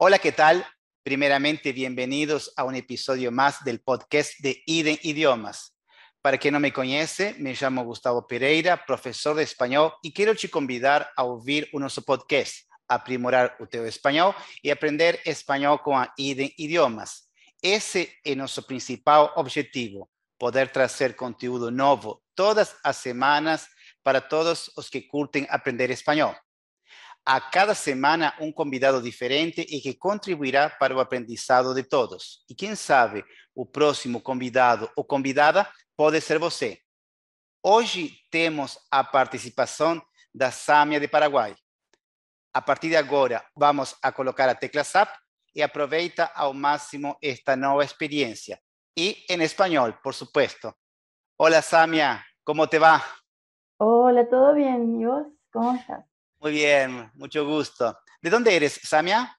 Hola, ¿qué tal? Primeramente, bienvenidos a un episodio más del podcast de IDEN Idiomas. Para quien no me conoce, me llamo Gustavo Pereira, profesor de español, y quiero te convidar a oír nuestro podcast, aprimorar o español y aprender español con IDEN Idiomas. Ese es nuestro principal objetivo, poder trazer conteúdo novo todas as semanas para todos os que curtem aprender espanhol. A cada semana um convidado diferente e que contribuirá para o aprendizado de todos. E quem sabe o próximo convidado ou convidada pode ser você. Hoje temos a participação da Samia de Paraguai. A partir de agora, vamos a colocar a tecla SAP e aproveita ao máximo esta nova experiência. Y en español, por supuesto. Hola Samia, ¿cómo te va? Hola, ¿todo bien? ¿Y vos? ¿Cómo estás? Muy bien, mucho gusto. ¿De dónde eres, Samia?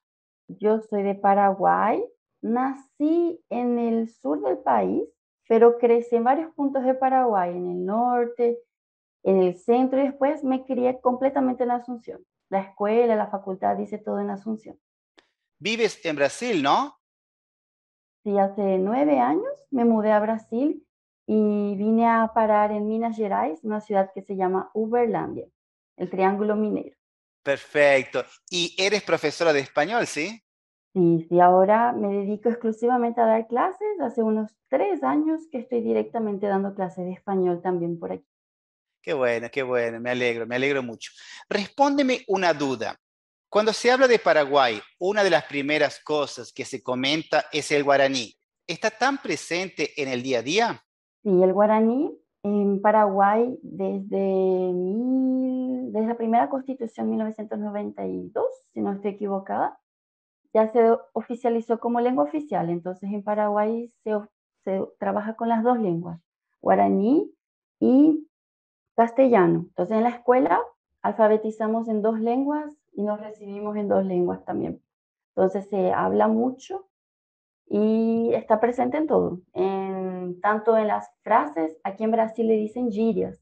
Yo soy de Paraguay. Nací en el sur del país, pero crecí en varios puntos de Paraguay, en el norte, en el centro y después me crié completamente en Asunción. La escuela, la facultad, dice todo en Asunción. Vives en Brasil, ¿no? Sí, hace nueve años me mudé a Brasil y vine a parar en Minas Gerais, una ciudad que se llama Uberlandia, el Triángulo Minero. Perfecto. ¿Y eres profesora de español, sí? Sí, sí, ahora me dedico exclusivamente a dar clases. Hace unos tres años que estoy directamente dando clases de español también por aquí. Qué bueno, qué bueno, me alegro, me alegro mucho. Respóndeme una duda. Cuando se habla de Paraguay, una de las primeras cosas que se comenta es el guaraní. ¿Está tan presente en el día a día? Sí, el guaraní en Paraguay desde, desde la primera constitución 1992, si no estoy equivocada, ya se oficializó como lengua oficial. Entonces en Paraguay se, se trabaja con las dos lenguas, guaraní y castellano. Entonces en la escuela alfabetizamos en dos lenguas y nos recibimos en dos lenguas también. Entonces se habla mucho y está presente en todo, en, tanto en las frases, aquí en Brasil le dicen gírias,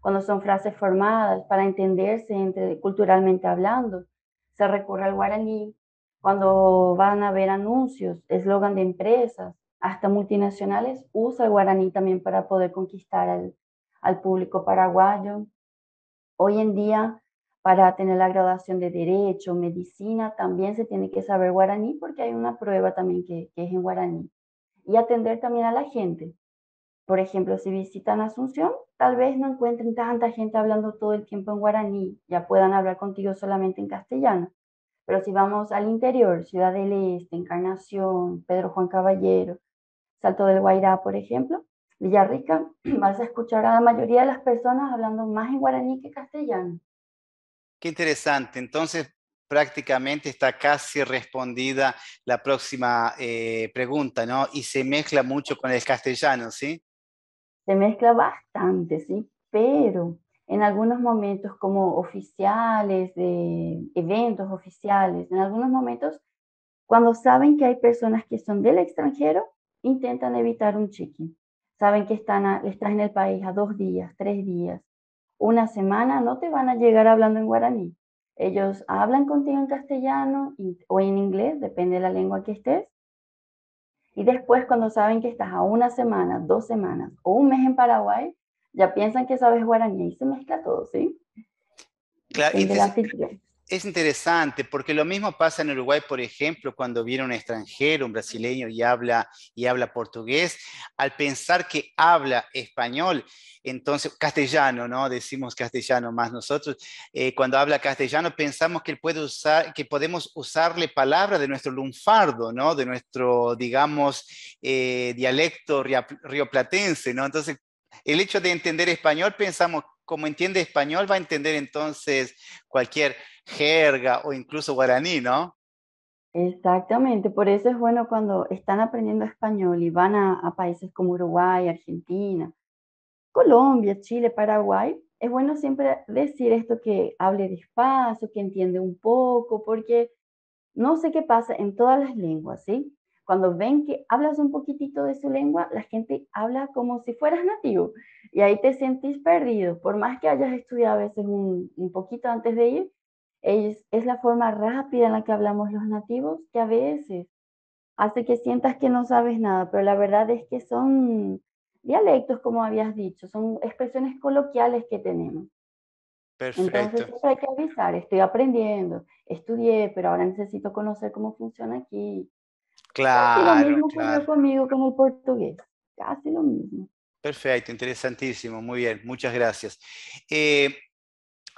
cuando son frases formadas para entenderse entre, culturalmente hablando, se recurre al guaraní, cuando van a ver anuncios, eslogan de empresas, hasta multinacionales, usa el guaraní también para poder conquistar al público paraguayo. Hoy en día para tener la graduación de Derecho, Medicina, también se tiene que saber guaraní porque hay una prueba también que, es en guaraní. Y atender también a la gente. Por ejemplo, si visitan Asunción, tal vez no encuentren tanta gente hablando todo el tiempo en guaraní, ya puedan hablar contigo solamente en castellano. Pero si vamos al interior, Ciudad del Este, Encarnación, Pedro Juan Caballero, Salto del Guairá, por ejemplo, Villarrica, vas a escuchar a la mayoría de las personas hablando más en guaraní que castellano. Qué interesante. Entonces, prácticamente está casi respondida la próxima eh, pregunta, ¿no? Y se mezcla mucho con el castellano, ¿sí? Se mezcla bastante, sí, pero en algunos momentos como oficiales, de eventos oficiales, en algunos momentos, cuando saben que hay personas que son del extranjero, intentan evitar un check-in. Saben que están estás en el país a dos días, tres días, una semana no te van a llegar hablando en guaraní. Ellos hablan contigo en castellano o en inglés, depende de la lengua que estés. Y después cuando saben que estás a una semana, dos semanas o un mes en Paraguay, ya piensan que sabes guaraní y se mezcla todo, ¿sí? Claro, es interesante porque lo mismo pasa en Uruguay, por ejemplo, cuando viene un extranjero, un brasileño y habla, y habla portugués, al pensar que habla español, entonces castellano, ¿no? Decimos castellano más nosotros. Eh, cuando habla castellano pensamos que, puede usar, que podemos usarle palabras de nuestro lunfardo, ¿no? De nuestro, digamos, eh, dialecto rioplatense, ¿no? Entonces, el hecho de entender español pensamos como entiende español, va a entender entonces cualquier jerga o incluso guaraní, ¿no? Exactamente, por eso es bueno cuando están aprendiendo español y van a, países como Uruguay, Argentina, Colombia, Chile, Paraguay, es bueno siempre decir esto que hable despacio, que entiende un poco, porque no sé qué pasa en todas las lenguas, ¿sí? Cuando ven que hablas un poquitito de su lengua, la gente habla como si fueras nativo y ahí te sentís perdido. Por más que hayas estudiado a veces un, un poquito antes de ir, es, es la forma rápida en la que hablamos los nativos que a veces hace que sientas que no sabes nada, pero la verdad es que son dialectos, como habías dicho, son expresiones coloquiales que tenemos. Perfecto. Entonces hay que avisar, estoy aprendiendo, estudié, pero ahora necesito conocer cómo funciona aquí. Claro, Casi lo mismo claro. conmigo con el portugués, casi lo mismo. Perfecto, interesantísimo, muy bien, muchas gracias. Eh,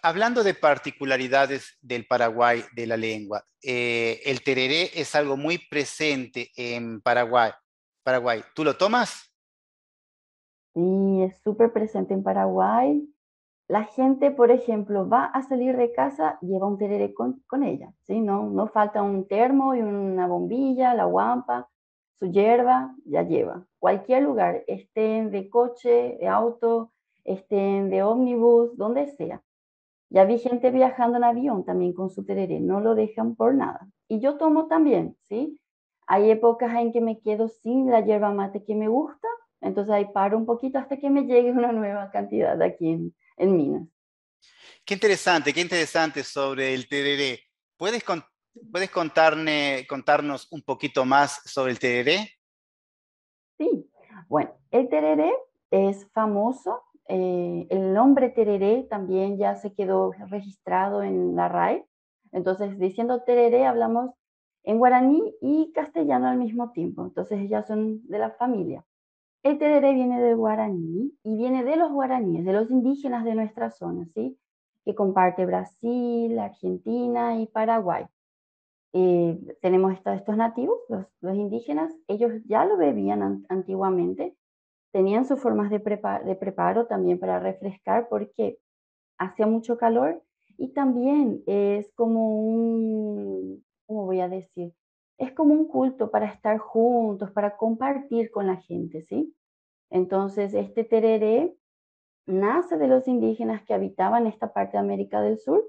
hablando de particularidades del Paraguay de la lengua, eh, el tereré es algo muy presente en Paraguay. Paraguay, ¿tú lo tomas? Sí, es súper presente en Paraguay. La gente, por ejemplo, va a salir de casa, lleva un tereré con, con ella, ¿sí? No, no falta un termo y una bombilla, la guampa, su hierba, ya lleva. Cualquier lugar, estén de coche, de auto, estén de ómnibus, donde sea. Ya vi gente viajando en avión también con su tereré, no lo dejan por nada. Y yo tomo también, ¿sí? Hay épocas en que me quedo sin la hierba mate que me gusta, entonces ahí paro un poquito hasta que me llegue una nueva cantidad aquí en, en Minas. Qué interesante, qué interesante sobre el tereré. ¿Puedes, con- puedes contarnos un poquito más sobre el tereré? Sí, bueno, el tereré es famoso. eh, el nombre tereré también ya se quedó registrado en la RAE. Entonces, diciendo tereré, hablamos en guaraní y castellano al mismo tiempo. Entonces, ya son de la familia. El tereré viene del guaraní y viene de los guaraníes, de los indígenas de nuestra zona, ¿sí? Que comparte Brasil, Argentina y Paraguay. Eh, tenemos estos nativos, los, indígenas, ellos ya lo bebían an- antiguamente, tenían sus formas de, de preparo también para refrescar porque hacía mucho calor y también es como un, ¿cómo voy a decir? Es como un culto para estar juntos, para compartir con la gente, ¿sí? Entonces, este tereré nace de los indígenas que habitaban esta parte de América del Sur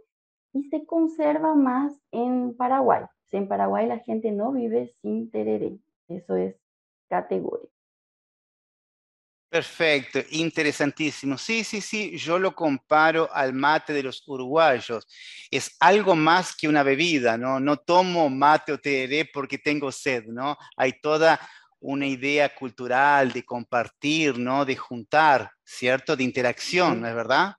y se conserva más en Paraguay. En Paraguay la gente no vive sin tereré. Eso es categórico. Perfecto, interesantísimo. Sí, sí, sí, yo lo comparo al mate de los uruguayos. Es algo más que una bebida, ¿no? No tomo mate o tereré porque tengo sed, ¿no? Hay toda una idea cultural de compartir, ¿no? De juntar, ¿cierto? De interacción, ¿no es verdad?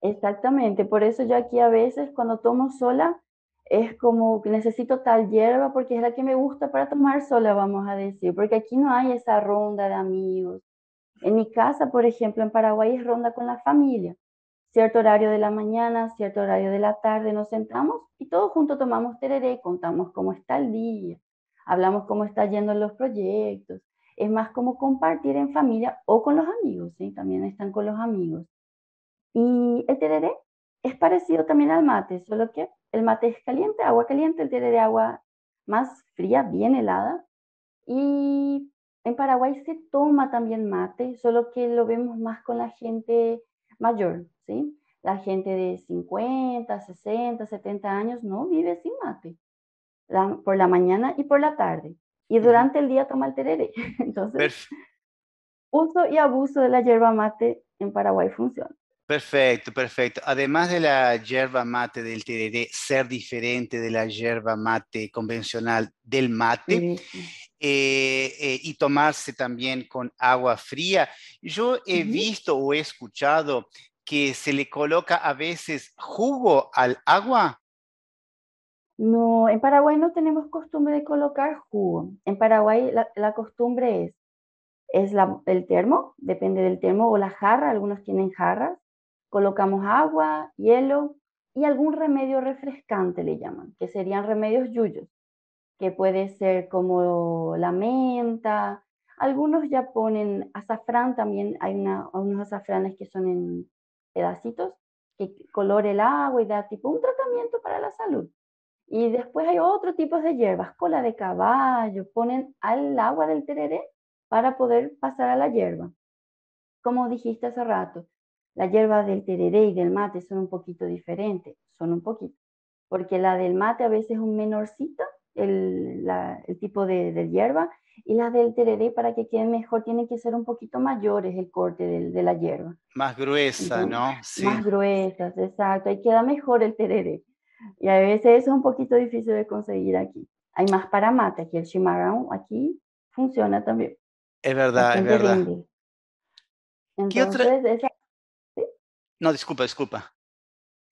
Exactamente, por eso yo aquí a veces cuando tomo sola es como que necesito tal hierba porque es la que me gusta para tomar sola, vamos a decir, porque aquí no hay esa ronda de amigos. En mi casa, por ejemplo, en Paraguay es ronda con la familia. Cierto horario de la mañana, cierto horario de la tarde nos sentamos y todos juntos tomamos tereré, contamos cómo está el día, hablamos cómo está yendo los proyectos. Es más como compartir en familia o con los amigos, ¿sí? También están con los amigos. Y el tereré es parecido también al mate, solo que el mate es caliente, agua caliente, el tereré agua más fría, bien helada. Y en Paraguay se toma también mate, solo que lo vemos más con la gente mayor, ¿sí? La gente de 50, 60, 70 años no vive sin mate, la- por la mañana y por la tarde. Y durante el día toma el tereré. Entonces, Perf- uso y abuso de la yerba mate en Paraguay funciona. Perfecto, perfecto. Además de la yerba mate del tereré ser diferente de la yerba mate convencional del mate, sí. Eh, eh, y tomarse también con agua fría. Yo he visto o he escuchado que se le coloca a veces jugo al agua. No, en Paraguay no tenemos costumbre de colocar jugo. En Paraguay la, la costumbre es, es la- el termo, depende del termo o la jarra, algunos tienen jarras. Colocamos agua, hielo y algún remedio refrescante le llaman, que serían remedios yuyos, que puede ser como la menta. Algunos ya ponen azafrán también, hay una- unos azafranes que son en pedacitos, que colora el agua y da tipo un tratamiento para la salud. Y después hay otro tipo de hierbas, cola de caballo, ponen al agua del tereré para poder pasar a la hierba. Como dijiste hace rato, la hierba del tereré y del mate son un poquito diferentes, son un poquito, porque la del mate a veces es un menorcito, el, la- el tipo de, de hierba, y las del tereré para que queden mejor tienen que ser un poquito mayores el corte del- de la hierba. Más gruesa, Entonces, ¿no? Sí. más gruesas, exacto, ahí queda mejor el tereré. Y a veces es un poquito difícil de conseguir aquí. Hay más para mate, aquí el chimarrón aquí funciona también. Es verdad, es verdad. Entonces, esa... No, disculpa, disculpa.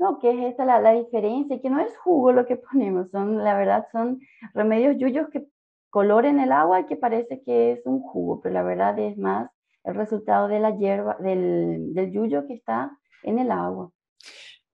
No, que es esa la, la diferencia, que no es jugo lo que ponemos, son, la verdad, son remedios yuyos que coloren el agua y que parece que es un jugo, pero la verdad es más el resultado de la hierba, del, del yuyo que está en el agua.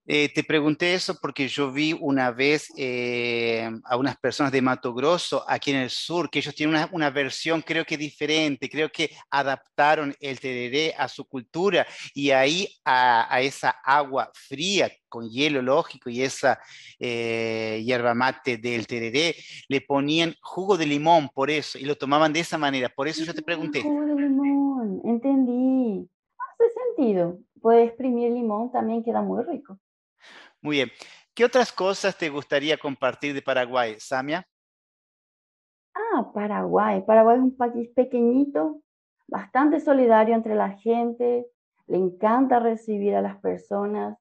Eh, te pregunté eso porque yo vi una vez eh, a unas personas de Mato Grosso aquí en el sur, que ellos tienen una, una, versión creo que diferente, creo que adaptaron el tereré a su cultura y ahí a, a esa agua fría con hielo lógico y esa eh, hierba mate del tereré, le ponían jugo de limón por eso y lo tomaban de esa manera, por eso yo te pregunté. Jugo de limón, entendí. Hace sentido. Puede exprimir limón, también queda muy rico. Muy bien. ¿Qué otras cosas te gustaría compartir de Paraguay, Samia? Ah, Paraguay. Paraguay es un país pequeñito, bastante solidario entre la gente, le encanta recibir a las personas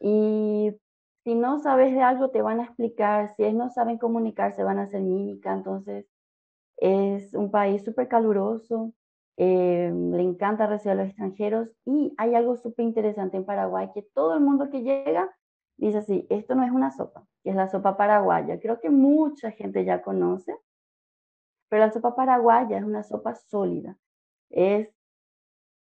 y si no sabes de algo te van a explicar, si no saben comunicarse van a hacer mímica, entonces es un país súper caluroso, eh, le encanta recibir a los extranjeros y hay algo súper interesante en Paraguay que todo el mundo que llega dice así, esto no es una sopa, es la sopa paraguaya. Creo que mucha gente ya conoce, pero la sopa paraguaya es una sopa sólida. Es,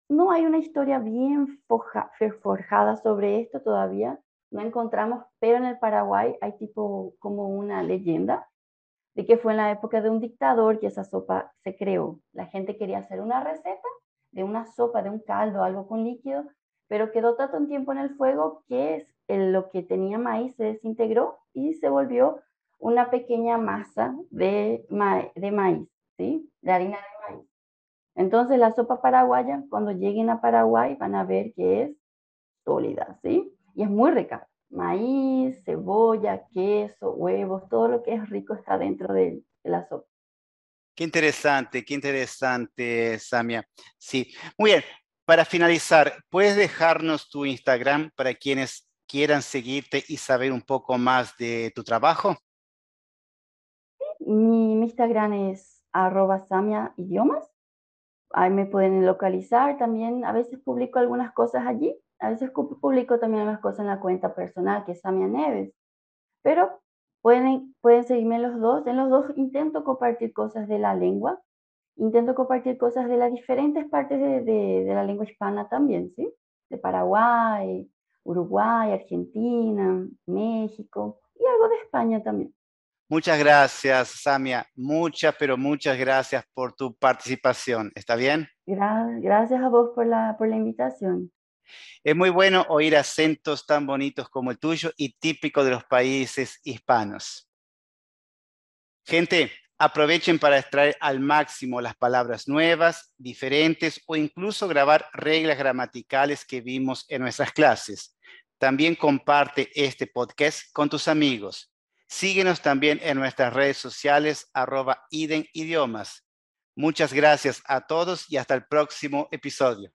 no hay una historia bien forjada sobre esto todavía, no encontramos, pero en el Paraguay hay tipo como una leyenda de que fue en la época de un dictador que esa sopa se creó. La gente quería hacer una receta de una sopa, de un caldo, algo con líquido, pero quedó tanto tiempo en el fuego que lo que tenía maíz se desintegró y se volvió una pequeña masa de, de maíz, ¿sí? De harina de maíz. Entonces la sopa paraguaya, cuando lleguen a Paraguay, van a ver que es sólida, ¿sí? Y es muy rica. Maíz, cebolla, queso, huevos, todo lo que es rico está dentro de, de la sopa. Qué interesante, qué interesante, Samia. Sí, muy bien. Para finalizar, ¿puedes dejarnos tu Instagram para quienes quieran seguirte y saber un poco más de tu trabajo? Mi, Instagram es arroba samia idiomas. Ahí me pueden localizar también. A veces publico algunas cosas allí. A veces publico también algunas cosas en la cuenta personal, que es Samia Neves. Pero pueden, pueden seguirme los dos. En los dos intento compartir cosas de la lengua intento compartir cosas de las diferentes partes de, de, la lengua hispana también, ¿sí? De Paraguay, Uruguay, Argentina, México y algo de España también. Muchas gracias, Samia. Muchas, pero muchas gracias por tu participación. ¿Está bien? Gracias a vos por la, por la invitación. Es muy bueno oír acentos tan bonitos como el tuyo y típico de los países hispanos. Gente, Aprovechen para extraer al máximo las palabras nuevas, diferentes o incluso grabar reglas gramaticales que vimos en nuestras clases. También comparte este podcast con tus amigos. Síguenos también en nuestras redes sociales arroba idiomas. Muchas gracias a todos y hasta el próximo episodio.